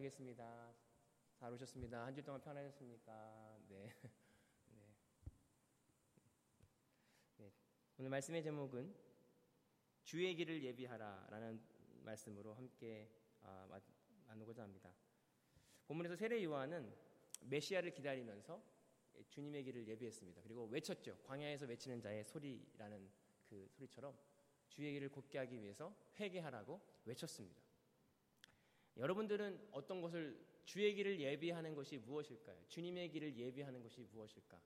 인사하겠습니다. 잘 오셨습니다. 한 주 동안 편하셨습니까? 네. 네. 네. 오늘 말씀의 제목은 주의 길을 예비하라라는 말씀으로 함께 아, 나누고자 합니다. 본문에서 세례 요한은 메시아를 기다리면서 주님의 길을 예비했습니다. 그리고 외쳤죠. 광야에서 외치는 자의 소리라는 그 소리처럼 주의 길을 곧게 하기 위해서 회개하라고 외쳤습니다. 여러분들은 어떤 것을 주의 길을 예비하는 것이 무엇일까요? 주님의 길을 예비하는 것이 무엇일까?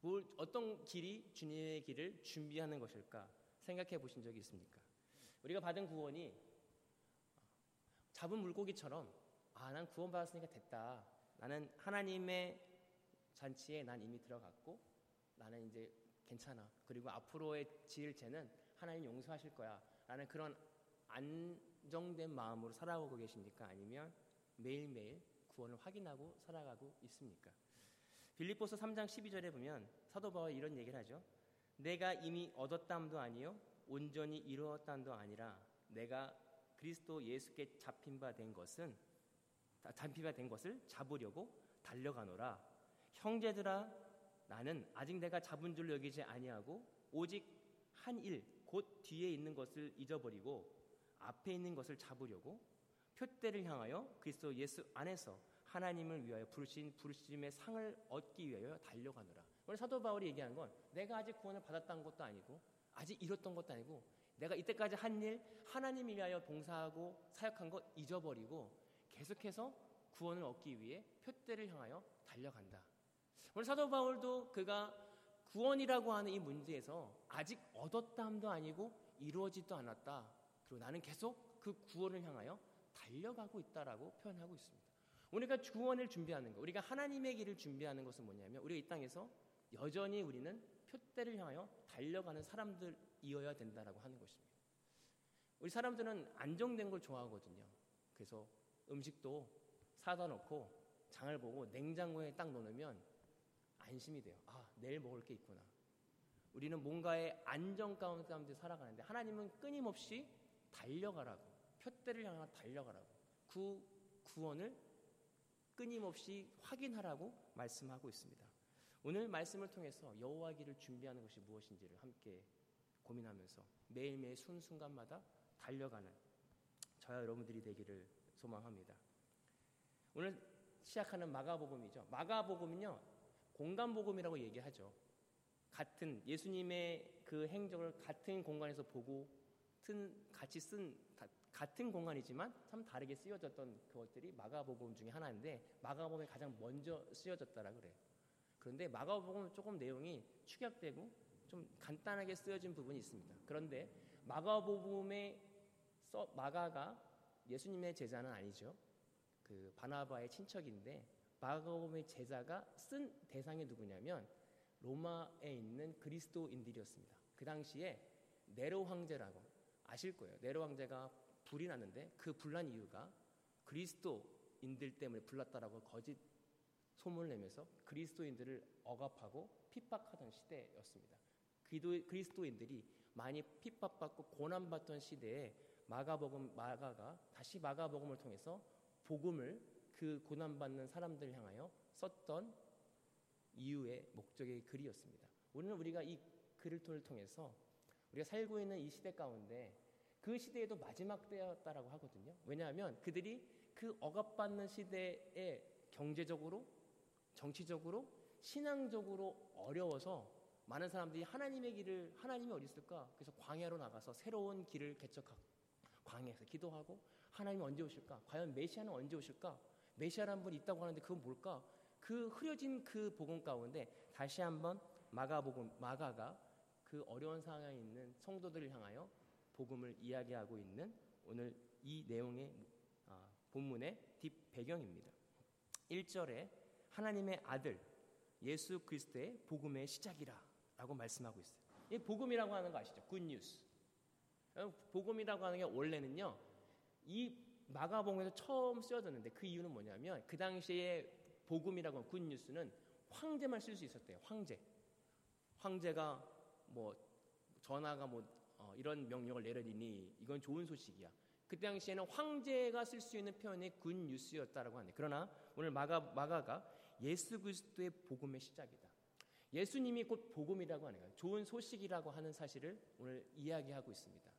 뭘, 어떤 길이 주님의 길을 준비하는 것일까? 생각해 보신 적이 있습니까? 우리가 받은 구원이 잡은 물고기처럼 아, 난 구원받았으니까 됐다. 나는 하나님의 잔치에 난 이미 들어갔고 나는 이제 괜찮아. 그리고 앞으로의 지을 죄는 하나님 용서하실 거야. 라는 그런 안 정된 마음으로 살아가고 계십니까? 아니면 매일매일 구원을 확인하고 살아가고 있습니까? 빌립보서 3장 12절에 보면 사도 바울이 이런 얘기를 하죠. 내가 이미 얻었담도 아니요 온전히 이루었담도 아니라 내가 그리스도 예수께 잡힌 바 된 것은 잡힌 바 된 것을 잡으려고 달려가노라. 형제들아 나는 아직 내가 잡은 줄 여기지 아니하고 오직 한 일 곧 뒤에 있는 것을 잊어버리고 앞에 있는 것을 잡으려고 표대를 향하여 그리스도 예수 안에서 하나님을 위하여 부르신 부르심의 상을 얻기 위하여 달려가노라. 오늘 사도 바울이 얘기하는 건 내가 아직 구원을 받았다는 것도 아니고 아직 이뤘던 것도 아니고 내가 이때까지 한 일 하나님을 위하여 봉사하고 사역한 것 잊어버리고 계속해서 구원을 얻기 위해 표대를 향하여 달려간다. 오늘 사도 바울도 그가 구원이라고 하는 이 문제에서 아직 얻었다함도 아니고 이루어지도 않았다. 그리고 나는 계속 그 구원을 향하여 달려가고 있다라고 표현하고 있습니다. 우리가 구원을 준비하는 것, 우리가 하나님의 길을 준비하는 것은 뭐냐면 우리가 이 땅에서 여전히 우리는 표대를 향하여 달려가는 사람들이어야 된다라고 하는 것입니다. 우리 사람들은 안정된 걸 좋아하거든요. 그래서 음식도 사다 놓고 장을 보고 냉장고에 딱 넣으면 안심이 돼요. 아, 내일 먹을 게 있구나. 우리는 뭔가의 안정 가운데 살아가는데 하나님은 끊임없이 달려가라고 표대를 향해 달려가라고 그 구원을 끊임없이 확인하라고 말씀하고 있습니다. 오늘 말씀을 통해서 여호와 길을 준비하는 것이 무엇인지를 함께 고민하면서 매일매일 순순간마다 달려가는 저와 여러분들이 되기를 소망합니다. 오늘 시작하는 마가복음이죠. 마가복음은요 공간복음이라고 얘기하죠. 같은 예수님의 그 행적을 같은 공간에서 보고 같은 같이 쓴 같은 공간이지만 참 다르게 쓰여졌던 그것들이 마가복음 중에 하나인데 마가복음이 가장 먼저 쓰여졌다라 그래요. 그런데 마가복음은 조금 내용이 축약되고 좀 간단하게 쓰여진 부분이 있습니다. 그런데 마가복음의 써, 마가가 예수님의 제자는 아니죠. 그 바나바의 친척인데 마가복음의 제자가 쓴 대상이 누구냐면 로마에 있는 그리스도인들이었습니다. 그 당시에 네로 황제라고 아실 거예요. 네로 황제가 불이 났는데 그 불난 이유가 그리스도인들 때문에 불났다라고 거짓 소문을 내면서 그리스도인들을 억압하고 핍박하던 시대였습니다. 그리스도인들이 많이 핍박받고 고난받던 시대에 마가복음 마가가 다시 마가복음을 통해서 복음을 그 고난받는 사람들을 향하여 썼던 이유의 목적의 글이었습니다. 오늘 우리가 이 글을 통해서 우리가 살고 있는 이 시대 가운데 그 시대에도 마지막 때였다라고 하거든요. 왜냐하면 그들이 그 억압받는 시대에 경제적으로, 정치적으로, 신앙적으로 어려워서 많은 사람들이 하나님의 길을 하나님이 어디 있을까? 그래서 광야로 나가서 새로운 길을 개척하고 광야에서 기도하고 하나님 언제 오실까? 과연 메시아는 언제 오실까? 메시아라는 분이 있다고 하는데 그건 뭘까? 그 흐려진 그 복음 가운데 다시 한번 마가복음 마가가 그 어려운 상황에 있는 성도들을 향하여 복음을 이야기하고 있는 오늘 이 내용의 아, 본문의 뒷 배경입니다. 1절에 하나님의 아들 예수 그리스도의 복음의 시작이라라고 말씀하고 있어요. 이 복음이라고 하는 거 아시죠? 굿뉴스. 복음이라고 하는 게 원래는요. 이 마가복음에서 처음 쓰여졌는데 그 이유는 뭐냐면 그 당시에 복음이라고 하는 굿뉴스는 황제만 쓸 수 있었대요. 황제. 황제가 뭐 전화가 뭐 어, 이런 명령을 내려리니 이건 좋은 소식이야. 그 당시에는 황제가 쓸 수 있는 표현이 군 뉴스였다라고 하네. 그러나 오늘 마가 마가가 예수 그리스도의 복음의 시작이다. 예수님이 곧 복음이라고 거예요. 좋은 소식이라고 하는 사실을 오늘 이야기하고 있습니다.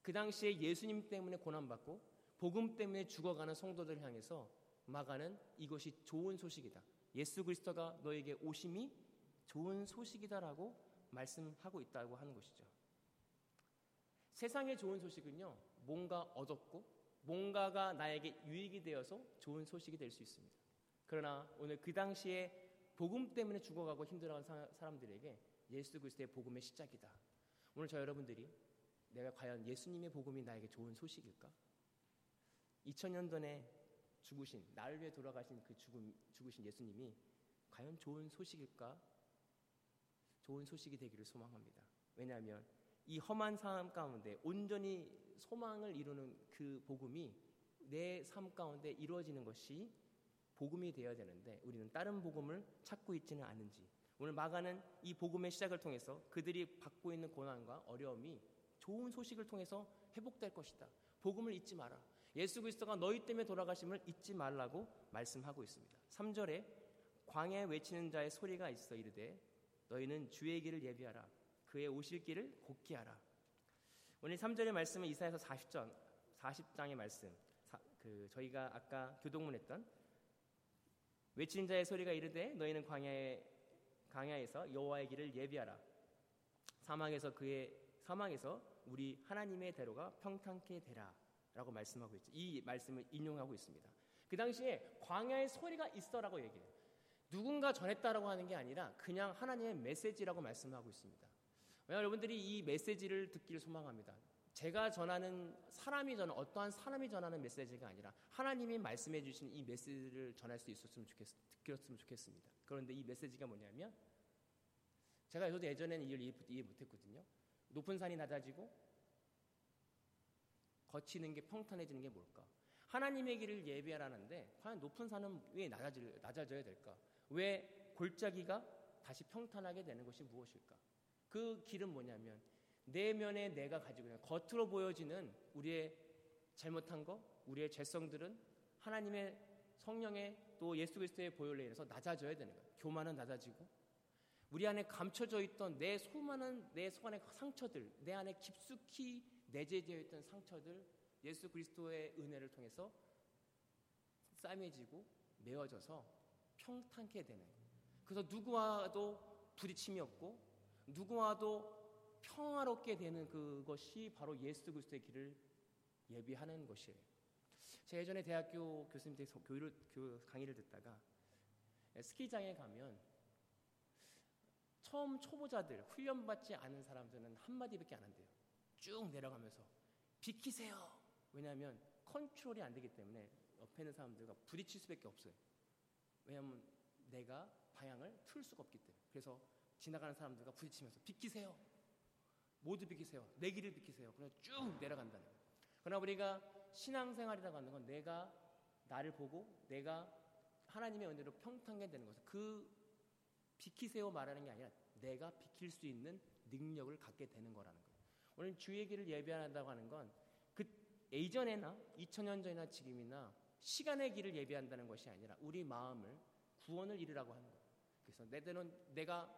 그 당시에 예수님 때문에 고난받고 복음 때문에 죽어가는 성도들 향해서 마가는 이것이 좋은 소식이다. 예수 그리스도가 너에게 오심이 좋은 소식이다라고 말씀하고 있다고 하는 것이죠. 세상의 좋은 소식은요, 뭔가 얻었고, 뭔가가 나에게 유익이 되어서 좋은 소식이 될 수 있습니다. 그러나 오늘 그 당시에 복음 때문에 죽어가고 힘들어하는 사람들에게 예수 그리스도의 복음의 시작이다. 오늘 저 여러분들이 내가 과연 예수님의 복음이 나에게 좋은 소식일까? 2000년 전에 죽으신 나를 위해 돌아가신 그 죽음, 죽으신 예수님이 과연 좋은 소식일까? 좋은 소식이 되기를 소망합니다. 왜냐하면 이 험한 삶 가운데 온전히 소망을 이루는 그 복음이 내 삶 가운데 이루어지는 것이 복음이 되어야 되는데 우리는 다른 복음을 찾고 있지는 않은지 오늘 마가는 이 복음의 시작을 통해서 그들이 받고 있는 고난과 어려움이 좋은 소식을 통해서 회복될 것이다. 복음을 잊지 마라. 예수 그리스도가 너희 때문에 돌아가심을 잊지 말라고 말씀하고 있습니다. 3절에 광야에 외치는 자의 소리가 있어 이르되 너희는 주의 길을 예비하라. 그의 오실 길을 곱게 하라. 오늘 3절의 말씀은 이사에서 40장 40장의 말씀. 사, 그 저희가 아까 교동문 했던 외치는 자의 소리가 이르되 너희는 광야에 광야에서 여호와의 길을 예비하라. 사망에서 그의 사망에서 우리 하나님의 대로가 평탄케 되라라고 말씀하고 있죠. 이 말씀을 인용하고 있습니다. 그 당시에 광야의 소리가 있어라고 얘기해요. 누군가 전했다라고 하는 게 아니라 그냥 하나님의 메시지라고 말씀하고 있습니다. 여러분들이 이 메시지를 듣기를 소망합니다. 제가 전하는 사람이 전하 어떠한 사람이 전하는 메시지가 아니라 하나님이 말씀해 주신 이 메시지를 전할 수 있었으면 좋겠 듣겼으면 좋겠습니다. 그런데 이 메시지가 뭐냐면 제가 저도 예전에는 이걸 이해 못했거든요. 높은 산이 낮아지고 거치는 게 평탄해지는 게 뭘까? 하나님의 길을 예배하라는데 과연 높은 산은 왜 낮아질, 낮아져야 될까? 왜 골짜기가 다시 평탄하게 되는 것이 무엇일까? 그 길은 뭐냐면 내면에 내가 가지고 있는 겉으로 보여지는 우리의 잘못한 거, 우리의 죄성들은 하나님의 성령의 또 예수 그리스도의 보혈로 인해서 낮아져야 되는 거예요. 교만은 낮아지고 우리 안에 감춰져 있던 내 수많은 내 속안의 상처들, 내 안에 깊숙이 내재되어 있던 상처들 예수 그리스도의 은혜를 통해서 싸매지고 메워져서 평탄케 되는. 그래서 누구와도 부딪힘이 없고 누구와도 평화롭게 되는 그것이 바로 예수 그리스도의 길을 예비하는 것이에요. 제가 예전에 대학교 교수님들 교육을, 그 강의를 듣다가 스키장에 가면 처음 초보자들 훈련받지 않은 사람들은 한마디밖에 안 한대요. 쭉 내려가면서 비키세요. 왜냐하면 컨트롤이 안 되기 때문에 옆에 있는 사람들과 부딪힐 수밖에 없어요. 왜냐하면 내가 방향을 틀 수가 없기 때문에. 그래서 지나가는 사람들과 부딪히면서 비키세요. 모두 비키세요. 내 길을 비키세요. 그래서 쭉 내려간다는 거예요. 그러나 우리가 신앙생활이라고 하는 건 내가 나를 보고 내가 하나님의 은혜로 평탄하게 되는 것은 그 비키세요 말하는 게 아니라 내가 비킬 수 있는 능력을 갖게 되는 거라는 거예요. 오늘 주의 길을 예배한다고 하는 건 그 예전에나 2000년 전이나 지금이나 시간의 길을 예배한다는 것이 아니라 우리 마음을 구원을 이루라고 하는 거예요. 그래서 내 때는 내가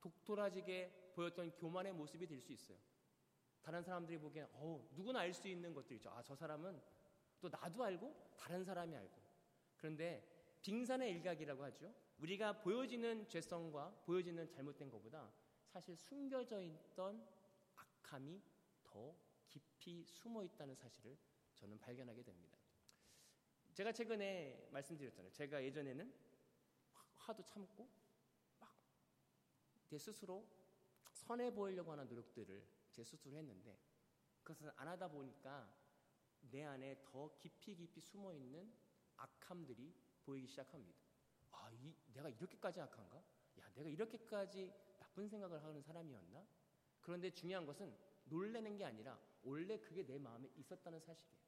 독돌아지게 보였던 교만의 모습이 될 수 있어요. 다른 사람들이 보기엔 어 누구나 알 수 있는 것들이죠. 아저 사람은 또 나도 알고 다른 사람이 알고. 그런데 빙산의 일각이라고 하죠. 우리가 보여지는 죄성과 보여지는 잘못된 것보다 사실 숨겨져 있던 악함이 더 깊이 숨어 있다는 사실을 저는 발견하게 됩니다. 제가 최근에 말씀드렸잖아요. 제가 예전에는 화도 참고 제 스스로 선해 보이려고 하는 노력들을 제 스스로 했는데 그것을 안 하다 보니까 내 안에 더 깊이 깊이 숨어 있는 악함들이 보이기 시작합니다. 아, 이, 내가 이렇게까지 악한가? 야, 내가 이렇게까지 나쁜 생각을 하는 사람이었나? 그런데 중요한 것은 놀래는 게 아니라 원래 그게 내 마음에 있었다는 사실이에요.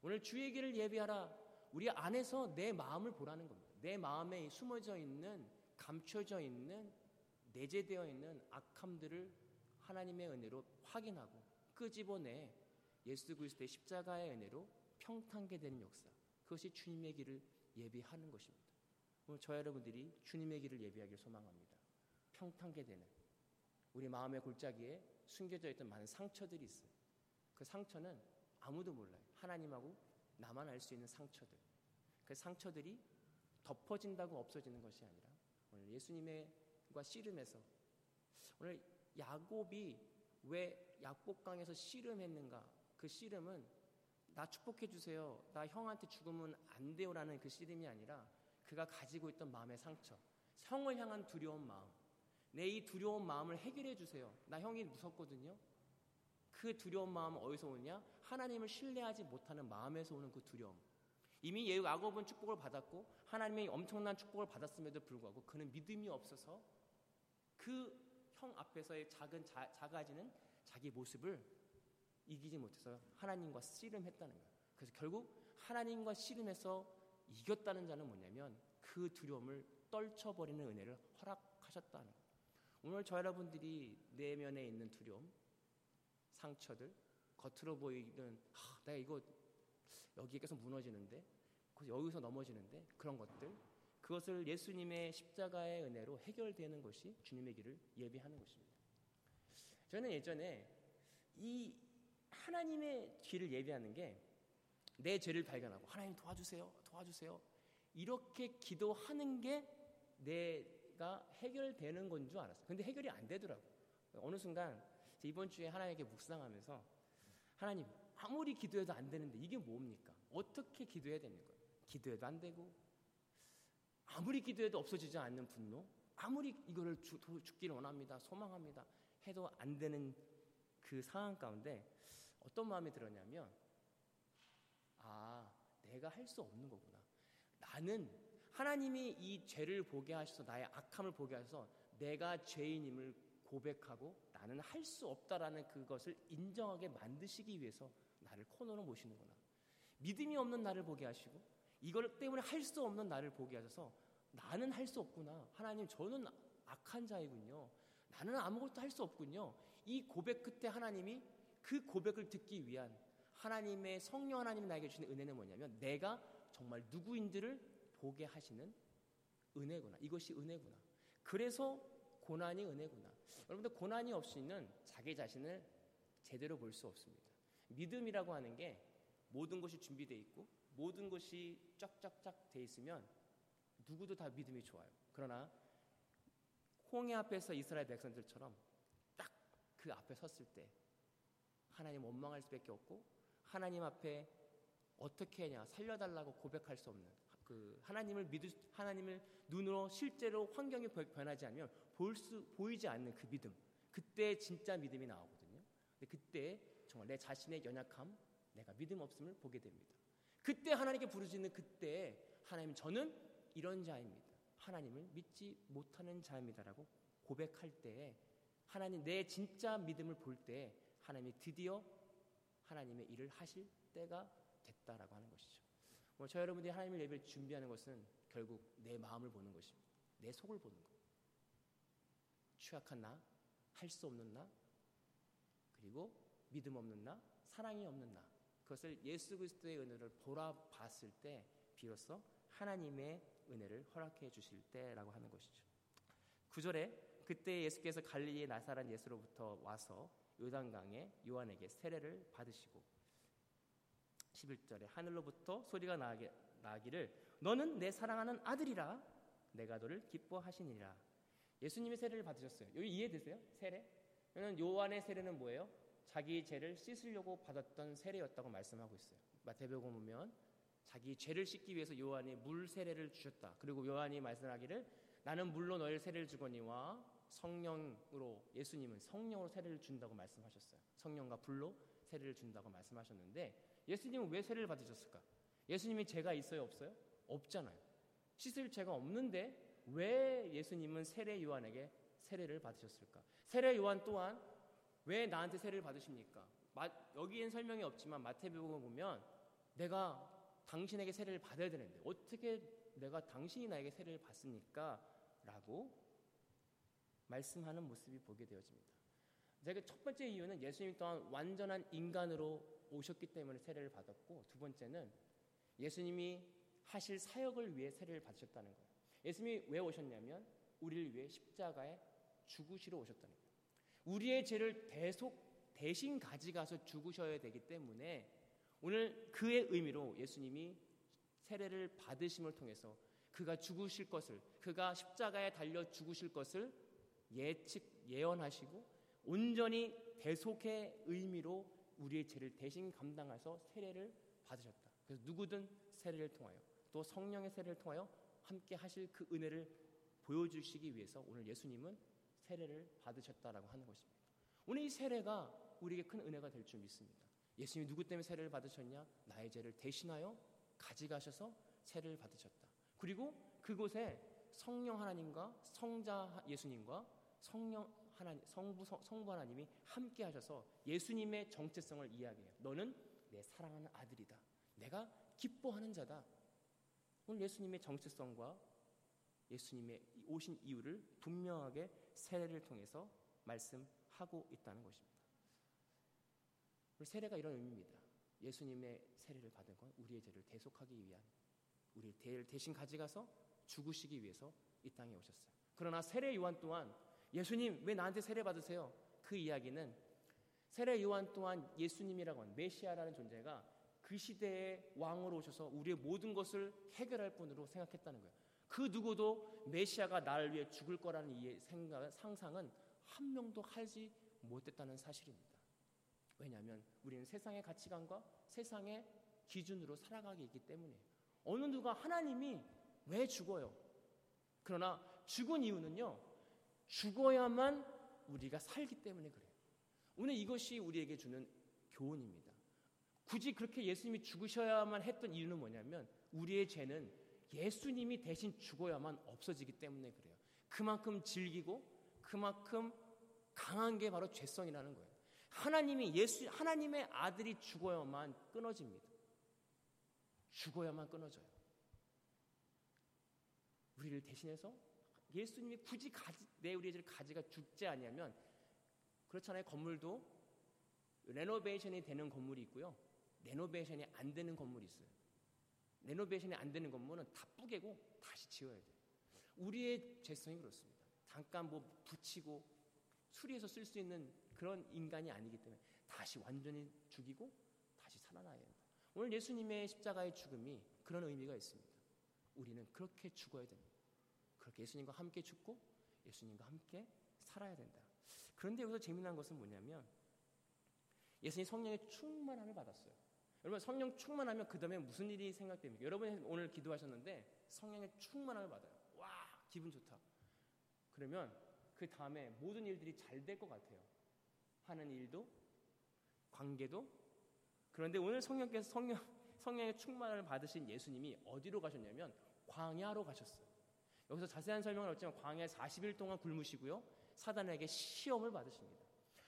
오늘 주의 길을 예비하라. 우리 안에서 내 마음을 보라는 겁니다. 내 마음에 숨어져 있는 감춰져 있는 내재되어 있는 악함들을 하나님의 은혜로 확인하고 끄집어내 예수 그리스도의 십자가의 은혜로 평탄게 되는 역사. 그것이 주님의 길을 예비하는 것입니다. 오늘 저 여러분들이 주님의 길을 예비하길 소망합니다. 평탄게 되는 우리 마음의 골짜기에 숨겨져 있던 많은 상처들이 있어요. 그 상처는 아무도 몰라요. 하나님하고 나만 알 수 있는 상처들. 그 상처들이 덮어진다고 없어지는 것이 아니라 오늘 예수님과 씨름해서 오늘 야곱이 왜 약복강에서 씨름했는가? 그 씨름은 나 축복해 주세요. 나 형한테 죽으면 안 돼요라는 그 씨름이 아니라 그가 가지고 있던 마음의 상처, 형을 향한 두려운 마음. 내 이 두려운 마음을 해결해 주세요. 나 형이 무섭거든요. 그 두려운 마음은 어디서 오냐? 하나님을 신뢰하지 못하는 마음에서 오는 그 두려움. 이미 예우 야곱은 축복을 받았고 하나님의 엄청난 축복을 받았음에도 불구하고 그는 믿음이 없어서 그 형 앞에서의 작은 자, 작아지는 자기 모습을 이기지 못해서 하나님과 씨름했다는 거예요. 그래서 결국 하나님과 씨름해서 이겼다는 자는 뭐냐면 그 두려움을 떨쳐버리는 은혜를 허락하셨다는 거예요. 오늘 저 여러분들이 내면에 있는 두려움, 상처들, 겉으로 보이는 아, 내가 이거 여기에 계속 무너지는데 여기서 넘어지는데 그런 것들 그것을 예수님의 십자가의 은혜로 해결되는 것이 주님의 길을 예비하는 것입니다. 저는 예전에 이 하나님의 길을 예비하는 게 내 죄를 발견하고 하나님 도와주세요, 도와주세요. 이렇게 기도하는 게 내가 해결되는 건 줄 알았어요. 근데 해결이 안 되더라고요. 어느 순간 이번 주에 하나님께 묵상하면서 하나님 아무리 기도해도 안 되는데 이게 뭡니까? 어떻게 기도해야 거예요? 기도해도 안 되고 아무리 기도해도 없어지지 않는 분노 아무리 이거를 주, 죽기를 원합니다 소망합니다 해도 안 되는 그 상황 가운데 어떤 마음이 들었냐면 아 내가 할 수 없는 거구나 나는 하나님이 이 죄를 보게 하셔서 나의 악함을 보게 하셔서 내가 죄인임을 고백하고 나는 할 수 없다라는 그것을 인정하게 만드시기 위해서 나를 코너로 모시는구나. 믿음이 없는 나를 보게 하시고 이걸 때문에 할 수 없는 나를 보게 하셔서 나는 할 수 없구나. 하나님 저는 악한 자이군요. 나는 아무것도 할 수 없군요. 이 고백 끝에 하나님이 그 고백을 듣기 위한 하나님의 성령 하나님이 나에게 주시는 은혜는 뭐냐면 내가 정말 누구인들을 보게 하시는 은혜구나. 이것이 은혜구나. 그래서 고난이 은혜구나. 여러분들 고난이 없이는 자기 자신을 제대로 볼 수 없습니다. 믿음이라고 하는 게 모든 것이 준비되어 있고 모든 것이 쫙쫙쫙 돼 있으면 누구도 다 믿음이 좋아요. 그러나 홍해 앞에서 이스라엘 백성들처럼 딱 그 앞에 섰을 때 하나님 원망할 수밖에 없고 하나님 앞에 어떻게 하냐 살려달라고 고백할 수 없는 그 하나님을 믿을 하나님을 눈으로 실제로 환경이 변하지 않으면 볼 수 보이지 않는 그 믿음 그때 진짜 믿음이 나오거든요. 근데 그때 정말 내 자신의 연약함 내가 믿음 없음을 보게 됩니다. 그때 하나님께 부르짖는 그때 하나님 저는 이런 자입니다. 하나님을 믿지 못하는 자입니다라고 고백할 때에 하나님 내 진짜 믿음을 볼때 하나님이 드디어 하나님의 일을 하실 때가 됐다라고 하는 것이죠. 뭐 저 여러분들이 하나님을 예배를 준비하는 것은 결국 내 마음을 보는 것입니다. 내 속을 보는 것. 취약한 나, 할 수 없는 나, 그리고 믿음 없는 나, 사랑이 없는 나. 그것을 예수 그리스도의 은혜를 돌아봤을 때 비로소 하나님의 은혜를 허락해 주실 때라고 하는 것이죠. 9절에 그때 예수께서 갈릴리 나사란 예수로부터 와서 요단강에 요한에게 세례를 받으시고 11절에 하늘로부터 소리가 나기, 나기를 너는 내 사랑하는 아들이라 내가 너를 기뻐하시니라. 예수님이 세례를 받으셨어요. 여기 이해되세요? 세례? 그러면 요한의 세례는 뭐예요? 자기 죄를 씻으려고 받았던 세례였다고 말씀하고 있어요. 마태복음 보면 자기 죄를 씻기 위해서 요한이 물 세례를 주셨다. 그리고 요한이 말씀하기를 나는 물로 너희 세례를 주거니와 성령으로 예수님은 성령으로 세례를 준다고 말씀하셨어요. 성령과 불로 세례를 준다고 말씀하셨는데 예수님은 왜 세례를 받으셨을까? 예수님이 죄가 있어요, 없어요? 없잖아요. 씻을 죄가 없는데 왜 예수님은 세례 요한에게 세례를 받으셨을까? 세례 요한 또한 왜 나한테 세례를 받으십니까? 마, 여기엔 설명이 없지만 마태복음 보면 내가 당신에게 세례를 받아야 되는데 어떻게 내가 당신이 나에게 세례를 받습니까? 라고 말씀하는 모습이 보게 되어집니다. 제가 첫 번째 이유는 예수님 또한 완전한 인간으로 오셨기 때문에 세례를 받았고 두 번째는 예수님이 하실 사역을 위해 세례를 받으셨다는 거예요. 예수님이 왜 오셨냐면 우리를 위해 십자가에 죽으시러 오셨다는 거예요. 우리의 죄를 대속 대신 가져가서 죽으셔야 되기 때문에 오늘 그의 의미로 예수님이 세례를 받으심을 통해서 그가 죽으실 것을 그가 십자가에 달려 죽으실 것을 예측 예언하시고 온전히 대속의 의미로 우리의 죄를 대신 감당해서 세례를 받으셨다. 그래서 누구든 세례를 통하여 또 성령의 세례를 통하여 함께 하실 그 은혜를 보여주시기 위해서 오늘 예수님은 세례를 받으셨다라고 하는 것입니다. 오늘 이 세례가 우리에게 큰 은혜가 될 줄 믿습니다. 예수님이 누구 때문에 세례를 받으셨냐? 나의 죄를 대신하여 가져가셔서 세례를 받으셨다. 그리고 그곳에 성령 하나님과 성자 예수님과 성령 하나님, 성부, 성부 하나님이 함께 하셔서 예수님의 정체성을 이야기해요. 너는 내 사랑하는 아들이다. 내가 기뻐하는 자다. 오늘 예수님의 정체성과 예수님의 오신 이유를 분명하게 세례를 통해서 말씀하고 있다는 것입니다. 세례가 이런 의미입니다. 예수님의 세례를 받은 건 우리의 죄를 대속하기 위한 우리의 죄를 대신 가져가서 죽으시기 위해서 이 땅에 오셨어요. 그러나 세례 요한 또한 예수님 왜 나한테 세례 받으세요? 그 이야기는 세례 요한 또한 예수님이라고 하는 메시아라는 존재가 그 시대의 왕으로 오셔서 우리의 모든 것을 해결할 분으로 생각했다는 거예요. 그 누구도 메시아가 나를 위해 죽을 거라는 이 생각, 상상은 한 명도 하지 못했다는 사실입니다. 왜냐하면 우리는 세상의 가치관과 세상의 기준으로 살아가기 있기 때문에 어느 누가 하나님이 왜 죽어요? 그러나 죽은 이유는요, 죽어야만 우리가 살기 때문에 그래요. 오늘 이것이 우리에게 주는 교훈입니다. 굳이 그렇게 예수님이 죽으셔야만 했던 이유는 뭐냐면 우리의 죄는 예수님이 대신 죽어야만 없어지기 때문에 그래요. 그만큼 즐기고 그만큼 강한 게 바로 죄성이라는 거예요. 하나님이 예수 하나님의 아들이 죽어야만 끊어집니다. 죽어야만 끊어져요. 우리를 대신해서 예수님이 굳이 가지, 내 우리의 가지가 죽지 않냐면 그렇잖아요. 건물도 renovation이 되는 건물이 있고요. renovation이 안 되는 건물이 있어요. renovation이 안 되는 건물은 다 뿌개고 다시 지어야 돼요. 우리의 죄성이 그렇습니다. 잠깐 뭐 붙이고 수리해서 쓸 수 있는 그런 인간이 아니기 때문에 다시 완전히 죽이고 다시 살아나야 된다. 오늘 예수님의 십자가의 죽음이 그런 의미가 있습니다. 우리는 그렇게 죽어야 됩니다. 그렇게 예수님과 함께 죽고 예수님과 함께 살아야 된다. 그런데 여기서 재미난 것은 뭐냐면 예수님 성령의 충만함을 받았어요. 여러분 성령 충만하면 그 다음에 무슨 일이 생각됩니까? 여러분이 오늘 기도하셨는데 성령의 충만함을 받아요. 와 기분 좋다. 그러면 그 다음에 모든 일들이 잘 될 것 같아요. 하는 일도 관계도 그런데 오늘 성령께서 성령 성령의 충만함을 받으신 예수님이 어디로 가셨냐면 광야로 가셨어요. 여기서 자세한 설명은 없지만 광야에 40일 동안 굶으시고요. 사단에게 시험을 받으십니다.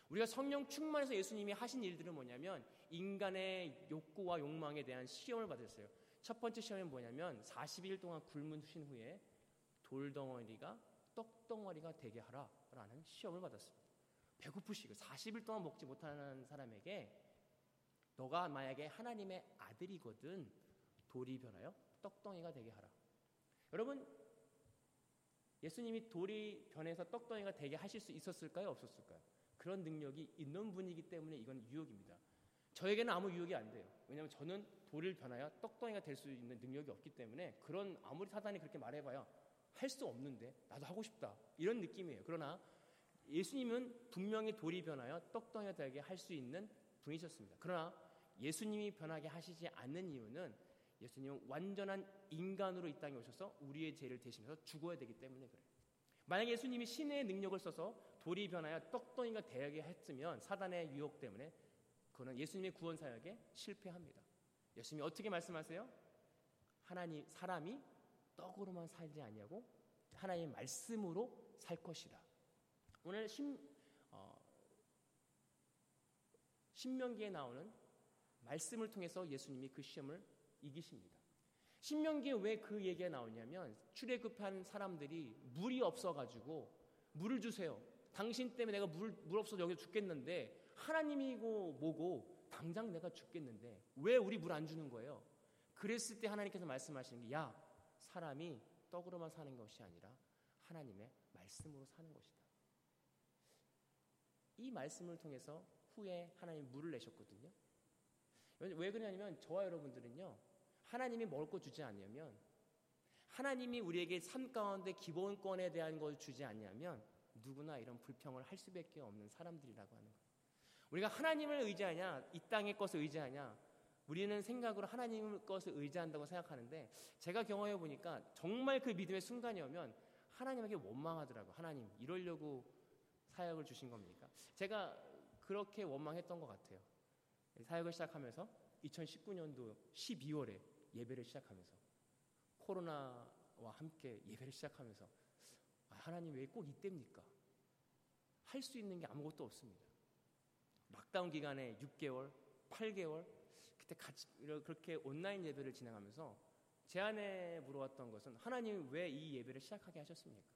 우리가 성령 충만해서 예수님이 하신 일들은 뭐냐면 인간의 욕구와 욕망에 대한 시험을 받으셨어요. 첫 번째 시험이 뭐냐면 40일 동안 굶으신 후에 돌덩어리가 떡덩어리가 되게 하라라는 시험을 받았습니다. 배고프시고 40일 동안 먹지 못하는 사람에게 너가 만약에 하나님의 아들이거든 돌이 변하여 떡덩이가 되게 하라. 여러분 예수님이 돌이 변해서 떡덩이가 되게 하실 수 있었을까요? 없었을까요? 그런 능력이 있는 분이기 때문에 이건 유혹입니다. 저에게는 아무 유혹이 안 돼요. 왜냐하면 저는 돌을 변하여 떡덩이가 될 수 있는 능력이 없기 때문에 그런 아무리 사단이 그렇게 말해봐야 할 수 없는데 나도 하고 싶다 이런 느낌이에요. 그러나 예수님은 분명히 돌이 변하여 떡덩이가 되게 할 수 있는 분이셨습니다. 그러나 예수님이 변하게 하시지 않는 이유는 예수님은 완전한 인간으로 이 땅에 오셔서 우리의 죄를 대신해서 죽어야 되기 때문에 그래요. 만약 예수님이 신의 능력을 써서 돌이 변하여 떡덩이가 되게 했으면 사단의 유혹 때문에 그거는 예수님의 구원 사역에 실패합니다. 예수님이 어떻게 말씀하세요? 하나님 사람이 떡으로만 살지 아니하고 하나님의 말씀으로 살 것이다. 오늘 신, 어, 신명기에 나오는 말씀을 통해서 예수님이 그 시험을 이기십니다. 신명기에 왜 그 얘기가 나오냐면 출애굽한 사람들이 물이 없어가지고 물을 주세요. 당신 때문에 내가 물, 물 없어서 여기 죽겠는데 하나님이고 뭐고 당장 내가 죽겠는데 왜 우리 물 안 주는 거예요? 그랬을 때 하나님께서 말씀하시는 게 야, 사람이 떡으로만 사는 것이 아니라 하나님의 말씀으로 사는 것이다. 이 말씀을 통해서 후에 하나님 물을 내셨거든요. 왜 그러냐면 저와 여러분들은요. 하나님이 먹을 거 주지 않으면 하나님이 우리에게 삶 가운데 기본권에 대한 걸 주지 않냐면 누구나 이런 불평을 할 수밖에 없는 사람들이라고 하는 거예요. 우리가 하나님을 의지하냐, 이 땅의 것을 의지하냐, 우리는 생각으로 하나님 것을 의지한다고 생각하는데 제가 경험해 보니까 정말 그 믿음의 순간이 오면 하나님에게 원망하더라고요. 하나님, 이러려고 사역을 주신 겁니까? 제가 그렇게 원망했던 것 같아요. 사역을 시작하면서 2019년도 12월에 예배를 시작하면서 코로나와 함께 예배를 시작하면서 아, 하나님 왜 꼭 이때입니까? 할 수 있는 게 아무것도 없습니다. 락다운 기간에 6개월, 8개월 그때 같이 그렇게 온라인 예배를 진행하면서 제 안에 물어왔던 것은 하나님 왜 이 예배를 시작하게 하셨습니까?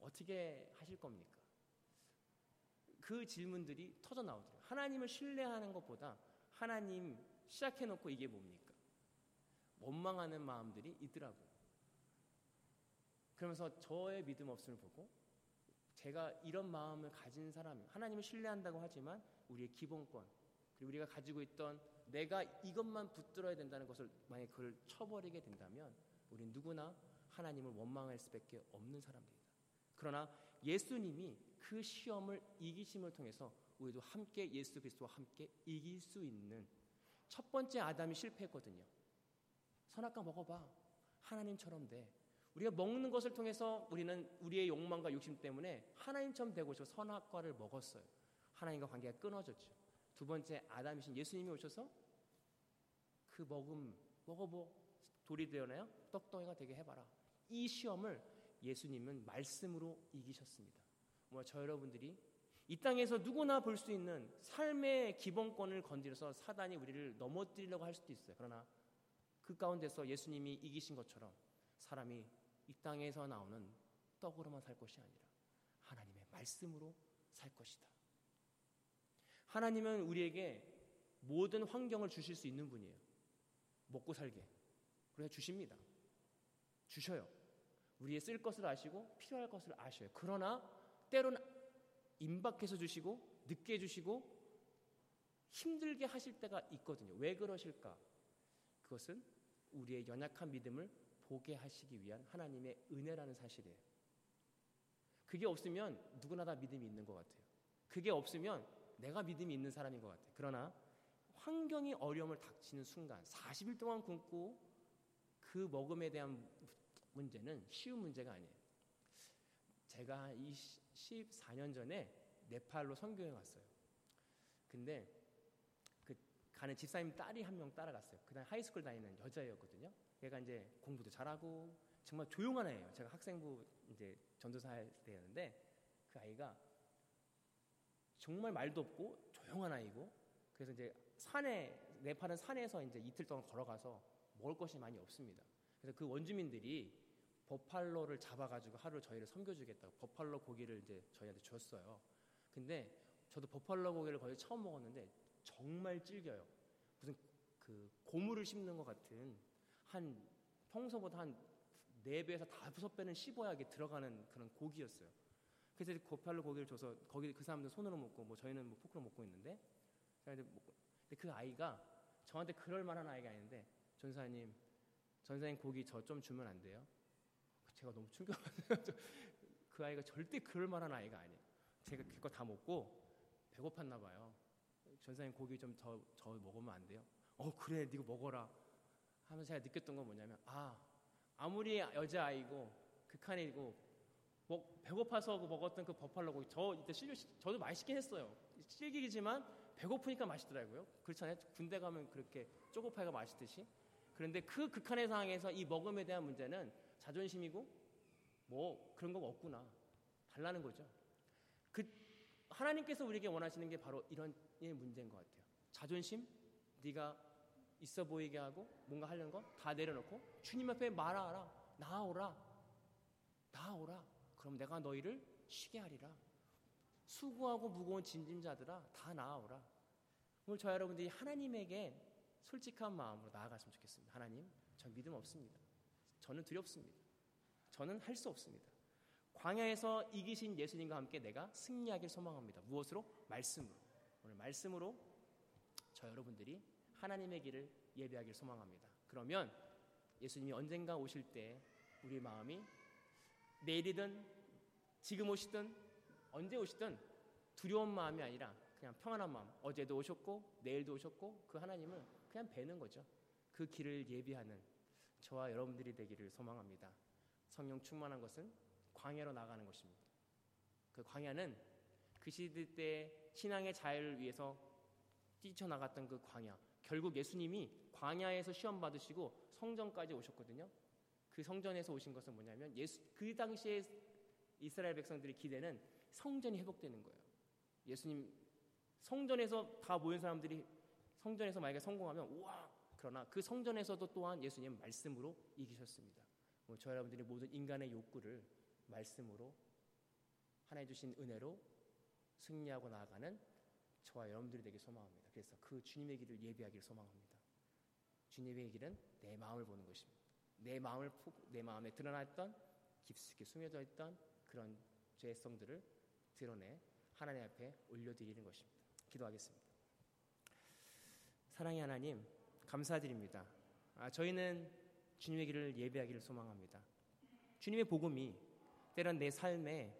어떻게 하실 겁니까? 그 질문들이 터져 나오더라고요. 하나님을 신뢰하는 것보다 하나님 시작해놓고 이게 뭡니까? 원망하는 마음들이 있더라고요. 그러면서 저의 믿음 없음을 보고 제가 이런 마음을 가진 사람, 하나님을 신뢰한다고 하지만 우리의 기본권, 그리고 우리가 가지고 있던 내가 이것만 붙들어야 된다는 것을 만약 그걸 쳐버리게 된다면 우리 누구나 하나님을 원망할 수밖에 없는 사람들이다. 그러나 예수님이 그 시험을 이기심을 통해서 우리도 함께 예수 그리스도와 함께 이길 수 있는 첫 번째 아담이 실패했거든요. 선악과 먹어봐. 하나님처럼 돼. 우리가 먹는 것을 통해서 우리는 우리의 욕망과 욕심 때문에 하나님처럼 되고 싶어 선악과를 먹었어요. 하나님과 관계가 끊어졌죠. 두 번째 아담이신 예수님이 오셔서 그 먹음 먹어보 돌이 되어나요? 떡덩이가 되게 해봐라. 이 시험을 예수님은 말씀으로 이기셨습니다. 뭐 저 여러분들이 이 땅에서 누구나 볼 수 있는 삶의 기본권을 건드려서 사단이 우리를 넘어뜨리려고 할 수도 있어요. 그러나 그 가운데서 예수님이 이기신 것처럼 사람이 이 땅에서 나오는 떡으로만 살 것이 아니라 하나님의 말씀으로 살 것이다. 하나님은 우리에게 모든 환경을 주실 수 있는 분이에요. 먹고 살게. 그래 주십니다. 주셔요. 우리의 쓸 것을 아시고 필요할 것을 아셔요. 그러나 때로는 임박해서 주시고 늦게 주시고 힘들게 하실 때가 있거든요. 왜 그러실까? 그것은 우리의 연약한 믿음을 보게 하시기 위한 하나님의 은혜라는 사실이에요. 그게 없으면 누구나 다 믿음이 있는 것 같아요. 그게 없으면 내가 믿음이 있는 사람인 것 같아요. 그러나 환경이 어려움을 닥치는 순간 40일 동안 굶고 그 먹음에 대한 문제는 쉬운 문제가 아니에요. 제가 이 14년 전에 네팔로 선교에 갔어요. 근데 그 가는 집사님 딸이 한 명 따라갔어요. 그다음 high school 다니는 여자였거든요. 얘가 이제 공부도 잘하고 정말 조용한 애예요. 제가 학생부 이제 전도사 할 때였는데 그 아이가 정말 말도 없고 조용한 아이고 그래서 이제 산에 네팔은 산에서 이제 이틀 동안 걸어가서 먹을 것이 많이 없습니다. 그래서 그 원주민들이 buffalo를 잡아가지고 하루 저희를 섬겨주겠다고 버팔로 고기를 이제 저희한테 줬어요. 근데 저도 버팔로 고기를 거의 처음 먹었는데 정말 질겨요. 무슨 그 고무를 씹는 것 같은 한 평소보다 한 4배에서 5배는 씹어야 이게 들어가는 그런 고기였어요. 그래서 버팔로 고기를 줘서 거기 그 사람들 손으로 먹고 뭐 저희는 뭐 포크로 먹고 있는데 근데 그 아이가 저한테 그럴 만한 아이가 아닌데 전사님 전사님 고기 저 좀 주면 안 돼요? 제가 너무 충격받아서 그 아이가 절대 그럴 만한 아이가 아니에요. 제가 그거 다 먹고 배고팠나 봐요. 전사님 고기 좀 더 더 먹으면 안 돼요? 어 그래 네가 먹어라 하면서 제가 느꼈던 건 뭐냐면 아 아무리 여자 아이고 극한이고 뭐 배고파서 먹었던 그 버팔로 고기 저 이때 실려 저도 맛있긴 했어요. 실기지만 배고프니까 맛있더라고요. 그렇잖아요. 군대 가면 그렇게 쪼고파이가 맛있듯이. 그런데 그 극한의 상황에서 이 먹음에 대한 문제는 자존심이고 뭐 그런 거 없구나. 달라는 거죠. 그 하나님께서 우리에게 원하시는 게 바로 이런 문제인 것 같아요. 자존심, 네가 있어 보이게 하고 뭔가 하려는 거 다 내려놓고 주님 앞에 말하라. 나오라. 나오라. 그럼 내가 너희를 쉬게 하리라. 수고하고 무거운 짐짐자들아 다 나아오라. 오늘 저 여러분들이 하나님에게 솔직한 마음으로 나아갔으면 좋겠습니다. 하나님, 저 믿음 없습니다. 저는 두렵습니다. 저는 할 수 없습니다. 광야에서 이기신 예수님과 함께 내가 승리하길 소망합니다. 무엇으로? 말씀으로. 오늘 말씀으로 저 여러분들이 하나님의 길을 예배하길 소망합니다. 그러면 예수님이 언젠가 오실 때 우리 마음이 내일이든 지금 오시든 언제 오시든 두려운 마음이 아니라 그냥 평안한 마음. 어제도 오셨고 내일도 오셨고 그 하나님을 그냥 뵈는 거죠. 그 길을 예비하는 저와 여러분들이 되기를 소망합니다. 성령 충만한 것은 광야로 나가는 것입니다. 그 광야는 그 시대 때 신앙의 자유를 위해서 뛰쳐나갔던 그 광야. 결국 예수님이 광야에서 시험 받으시고 성전까지 오셨거든요. 그 성전에서 오신 것은 뭐냐면 예수 그 당시에 이스라엘 백성들의 기대는 성전이 회복되는 거예요. 예수님 성전에서 다 모인 사람들이 성전에서 만약에 성공하면 우와 그러나 그 성전에서도 또한 예수님 말씀으로 이기셨습니다. 뭐저 여러분들이 모든 인간의 욕구를 말씀으로 하나님 주신 은혜로 승리하고 나아가는 저와 여러분들이 되길 소망합니다. 그래서 그 주님의 길을 예비하기를 소망합니다. 주님의 길은 내 마음을 보는 것입니다. 내 마음을 내 마음에 드러났던 깊숙이 숨겨져 있던 그런 죄성들을 드러내 하나님 앞에 올려드리는 것입니다. 기도하겠습니다. 사랑의 하나님, 감사드립니다. 아, 저희는 주님의 길을 예배하기를 소망합니다. 주님의 복음이 때론 내 삶에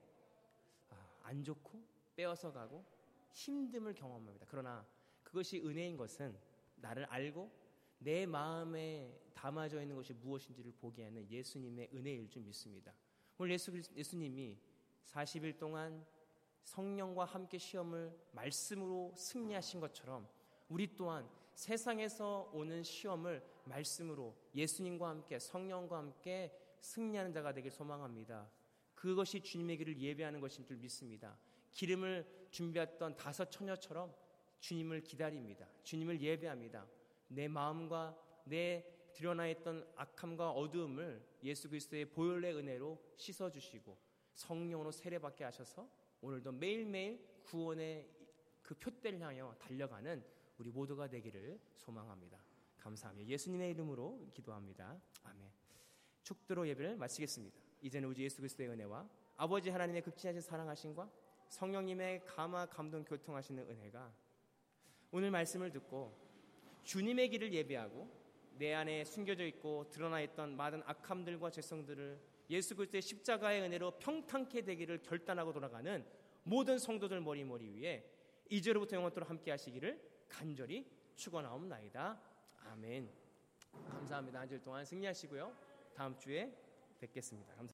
아, 안 좋고 빼어서 가고 힘듦을 경험합니다. 그러나 그것이 은혜인 것은 나를 알고 내 마음에 담아져 있는 것이 무엇인지를 보게 하는 예수님의 은혜일 줄 믿습니다. 오늘 예수, 예수님이 40일 동안 성령과 함께 시험을 말씀으로 승리하신 것처럼 우리 또한 세상에서 오는 시험을 말씀으로 예수님과 함께 성령과 함께 승리하는 자가 되길 소망합니다. 그것이 주님의 길을 예배하는 것인 줄 믿습니다. 기름을 준비했던 다섯 처녀처럼 주님을 기다립니다. 주님을 예배합니다. 내 마음과 내 드러나 있던 악함과 어두움을 예수 그리스도의 보혈의 은혜로 씻어 주시고 성령으로 세례받게 하셔서 오늘도 매일매일 구원의 그 표대를 향하여 달려가는 우리 모두가 되기를 소망합니다. 감사합니다. 예수님의 이름으로 기도합니다. 아멘. 축도로 예배를 마치겠습니다. 이제는 우리 예수 그리스도의 은혜와 아버지 하나님의 극진하신 사랑하심과 성령님의 감화 감동 교통하시는 은혜가 오늘 말씀을 듣고 주님의 길을 예배하고 내 안에 숨겨져 있고 드러나 있던 많은 악함들과 죄성들을 예수 그리스도의 십자가의 은혜로 평탄케 되기를 결단하고 돌아가는 모든 성도들 머리머리 위에 이제로부터 영원토록 함께 하시기를 간절히 축원하옵나이다. 아멘. 감사합니다. 한 주일 동안 승리하시고요. 다음 주에 뵙겠습니다. 감사합니다.